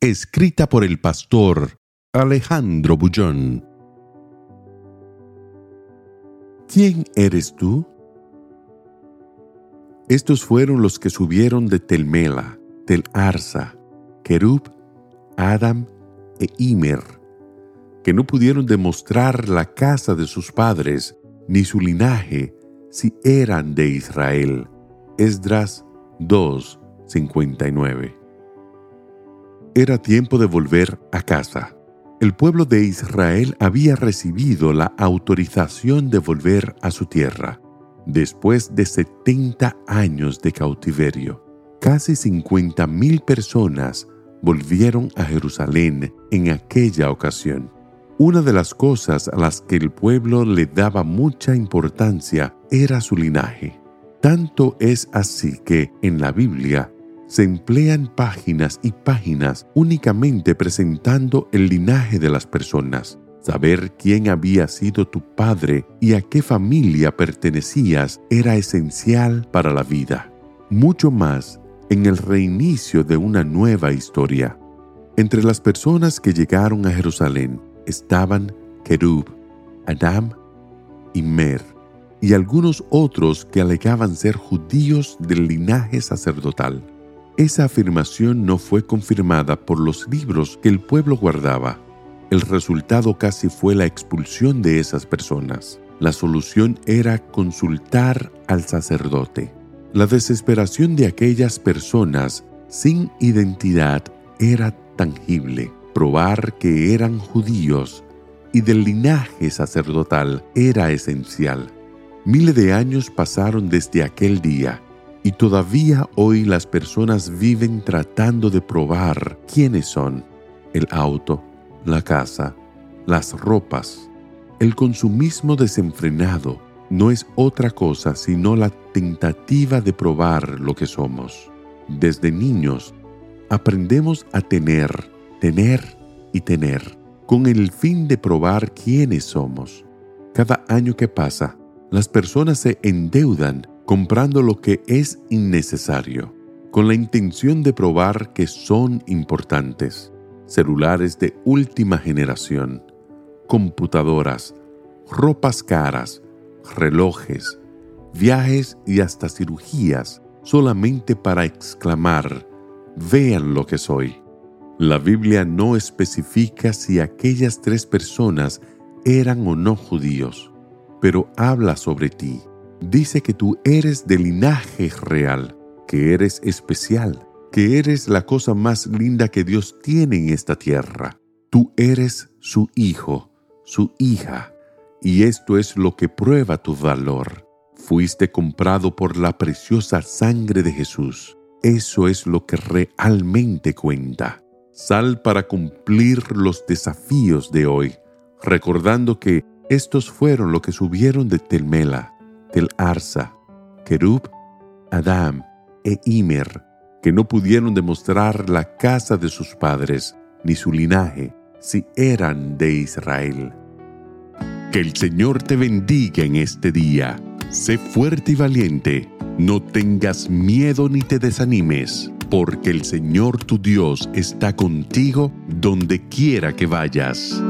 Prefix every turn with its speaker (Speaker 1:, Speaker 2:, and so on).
Speaker 1: Escrita por el pastor Alejandro Bullón. ¿Quién eres tú? Estos fueron los que subieron de Telmela, Tel Arsa, Kerub, Adam e Imer, que no pudieron demostrar la casa de sus padres ni su linaje si eran de Israel. Esdras 2, 59. Era tiempo de volver a casa. El pueblo de Israel había recibido la autorización de volver a su tierra después de 70 años de cautiverio. Casi 50.000 personas volvieron a Jerusalén en aquella ocasión. Una de las cosas a las que el pueblo le daba mucha importancia era su linaje. Tanto es así que en la Biblia se emplean páginas y páginas únicamente presentando el linaje de las personas. Saber quién había sido tu padre y a qué familia pertenecías era esencial para la vida. Mucho más en el reinicio de una nueva historia. Entre las personas que llegaron a Jerusalén estaban Kerub, Adam y Mer, y algunos otros que alegaban ser judíos del linaje sacerdotal. Esa afirmación no fue confirmada por los libros que el pueblo guardaba. El resultado casi fue la expulsión de esas personas. La solución era consultar al sacerdote. La desesperación de aquellas personas sin identidad era tangible. Probar que eran judíos y del linaje sacerdotal era esencial. Miles de años pasaron desde aquel día y todavía hoy las personas viven tratando de probar quiénes son. El auto, la casa, las ropas. El consumismo desenfrenado no es otra cosa sino la tentativa de probar lo que somos. Desde niños aprendemos a tener, tener y tener, con el fin de probar quiénes somos. Cada año que pasa, las personas se endeudan comprando lo que es innecesario, con la intención de probar que son importantes. Celulares de última generación, computadoras, ropas caras, relojes, viajes y hasta cirugías solamente para exclamar, vean lo que soy. La Biblia no especifica si aquellas tres personas eran o no judíos, pero habla sobre ti dice que tú eres de linaje real, que eres especial, que eres la cosa más linda que Dios tiene en esta tierra. Tú eres su hijo, su hija, y esto es lo que prueba tu valor. Fuiste comprado por la preciosa sangre de Jesús. Eso es lo que realmente cuenta. Sal para cumplir los desafíos de hoy, recordando que estos fueron lo que subieron de Telmela Tel Arsa, Kerub, Adam e Imer, que no pudieron demostrar la casa de sus padres ni su linaje, si eran de Israel. Que el Señor te bendiga en este día. Sé fuerte y valiente. No tengas miedo ni te desanimes, porque el Señor tu Dios está contigo donde quiera que vayas.